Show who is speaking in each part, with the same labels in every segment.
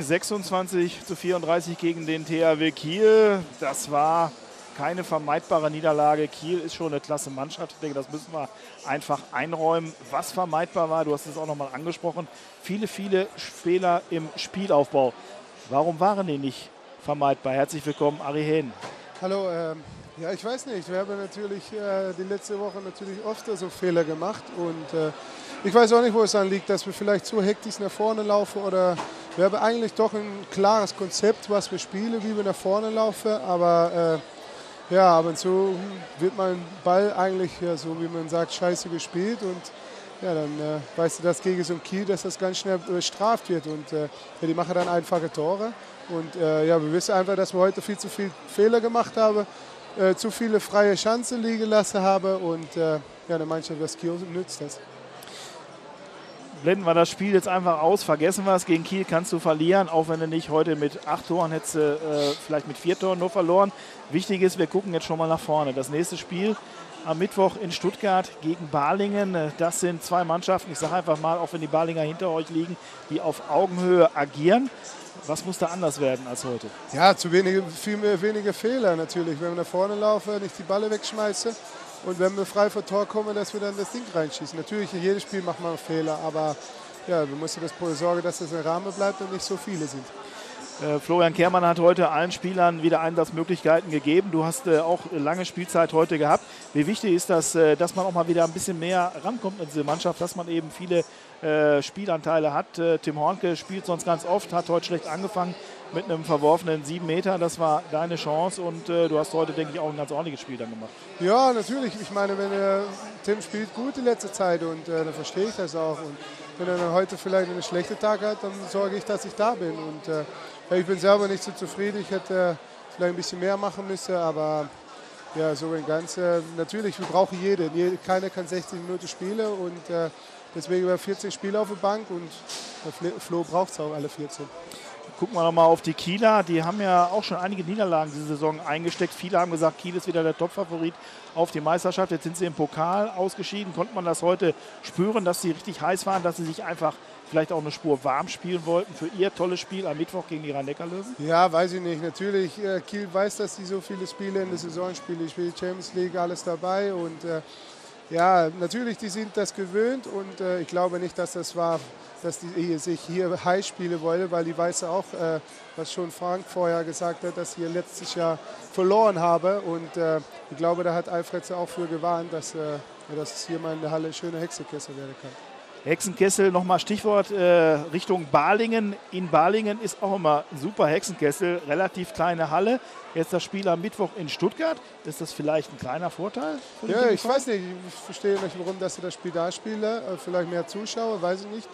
Speaker 1: 26 zu 34 gegen den THW Kiel. Das war keine vermeidbare Niederlage. Kiel ist schon eine klasse Mannschaft. Ich denke, das müssen wir einfach einräumen. Was vermeidbar war, du hast es auch nochmal angesprochen, viele, viele Fehler im Spielaufbau. Warum waren die nicht vermeidbar? Herzlich willkommen, Ari Hehn.
Speaker 2: Hallo, ähm, ja, ich weiß nicht. Wir haben natürlich äh, die letzte Woche natürlich oft so Fehler gemacht und äh, ich weiß auch nicht, wo es dann liegt, dass wir vielleicht zu hektisch nach vorne laufen oder wir haben eigentlich doch ein klares Konzept, was wir spielen, wie wir nach vorne laufen, aber äh, ja, ab und zu wird mein Ball eigentlich, ja, so wie man sagt, scheiße gespielt und ja, dann äh, weißt du, dass gegen so ein Kiel, dass das ganz schnell bestraft wird und äh, ja, die machen dann einfache Tore und äh, ja, wir wissen einfach, dass wir heute viel zu viele Fehler gemacht haben, äh, zu viele freie Chancen liegen lassen haben und äh, ja, eine Mannschaft, das Kiel nützt das
Speaker 1: blenden wir das Spiel jetzt einfach aus, vergessen wir es. Gegen Kiel kannst du verlieren, auch wenn du nicht heute mit acht Toren hättest, äh, vielleicht mit vier Toren nur verloren. Wichtig ist, wir gucken jetzt schon mal nach vorne. Das nächste Spiel am Mittwoch in Stuttgart gegen Balingen. Das sind zwei Mannschaften, ich sage einfach mal, auch wenn die Balinger hinter euch liegen, die auf Augenhöhe agieren. Was muss da anders werden als heute?
Speaker 2: Ja, zu wenige, viel mehr, weniger Fehler natürlich. Wenn wir nach vorne laufen, nicht die Balle wegschmeißen und wenn wir frei vor Tor kommen, dass wir dann das Ding reinschießen. Natürlich, in jedem Spiel macht man Fehler, aber ja, wir müssen das sorgen, dass das ein Rahmen bleibt und nicht so viele sind.
Speaker 1: Äh, Florian Kehrmann hat heute allen Spielern wieder Einsatzmöglichkeiten gegeben. Du hast äh, auch lange Spielzeit heute gehabt. Wie wichtig ist das, äh, dass man auch mal wieder ein bisschen mehr rankommt in diese Mannschaft, dass man eben viele Spielanteile hat? Tim Hornke spielt sonst ganz oft, hat heute schlecht angefangen mit einem verworfenen 7 Meter. Das war deine Chance und äh, du hast heute, denke ich, auch ein ganz ordentliches Spiel dann gemacht.
Speaker 2: Ja, natürlich. Ich meine, wenn Tim spielt gut die letzte Zeit und dann verstehe ich das auch. Und wenn er dann heute vielleicht einen schlechten Tag hat, dann sorge ich, dass ich da bin. Und ja, ich bin selber nicht so zufrieden. Ich hätte vielleicht ein bisschen mehr machen müssen, aber ja, so ein Ganze. Natürlich, wir brauchen jeden. Keiner kann 60 Minuten spielen und äh, deswegen über 14 Spiele auf der Bank und Flo braucht es auch alle 14.
Speaker 1: Gucken wir nochmal auf die Kieler. Die haben ja auch schon einige Niederlagen diese Saison eingesteckt. Viele haben gesagt, Kiel ist wieder der Topfavorit auf die Meisterschaft. Jetzt sind sie im Pokal ausgeschieden. Konnte man das heute spüren, dass sie richtig heiß waren, dass sie sich einfach vielleicht auch eine Spur warm spielen wollten für ihr tolles Spiel am Mittwoch gegen die Rhein-Neckar-Löwen?
Speaker 2: Ja, weiß ich nicht. Natürlich, äh, Kiel weiß, dass sie so viele Spiele in der Saison spielen. Ich spiele Champions League, alles dabei und äh, ja, natürlich, die sind das gewöhnt und äh, ich glaube nicht, dass das war, dass die sich hier heiß spielen wollen, weil die weiß auch, äh, was schon Frank vorher gesagt hat, dass sie letztes Jahr verloren habe und äh, ich glaube, da hat Alfred auch für gewarnt, dass, äh, dass hier mal in der Halle schöne Hexekessel werden kann.
Speaker 1: Hexenkessel, nochmal Stichwort äh, Richtung Balingen. In Balingen ist auch immer ein super Hexenkessel, relativ kleine Halle. Jetzt das Spiel am Mittwoch in Stuttgart. Ist das vielleicht ein kleiner Vorteil?
Speaker 2: ja, ich weiß nicht. Ich verstehe nicht, warum dass sie das Spiel da spielen. Äh, vielleicht mehr Zuschauer, weiß ich nicht.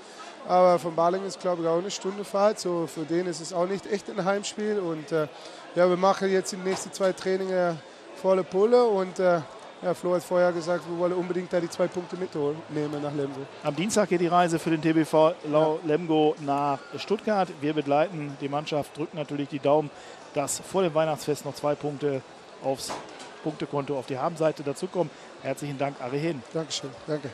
Speaker 2: Aber von Balingen ist, glaube ich, auch eine Stunde Fahrt. So für den ist es auch nicht echt ein Heimspiel. Und äh, ja, wir machen jetzt die nächsten zwei Trainings volle Pulle und äh, ja, Flo hat vorher gesagt, wir wollen unbedingt da die zwei Punkte mitnehmen nach Lemgo.
Speaker 1: Am Dienstag geht die Reise für den TBV Lau Lemgo nach Stuttgart. Wir begleiten die Mannschaft, drücken natürlich die Daumen, dass vor dem Weihnachtsfest noch zwei Punkte aufs Punktekonto auf die Habenseite dazukommen. Herzlichen Dank, Ari Hehn.
Speaker 2: Dankeschön. Danke.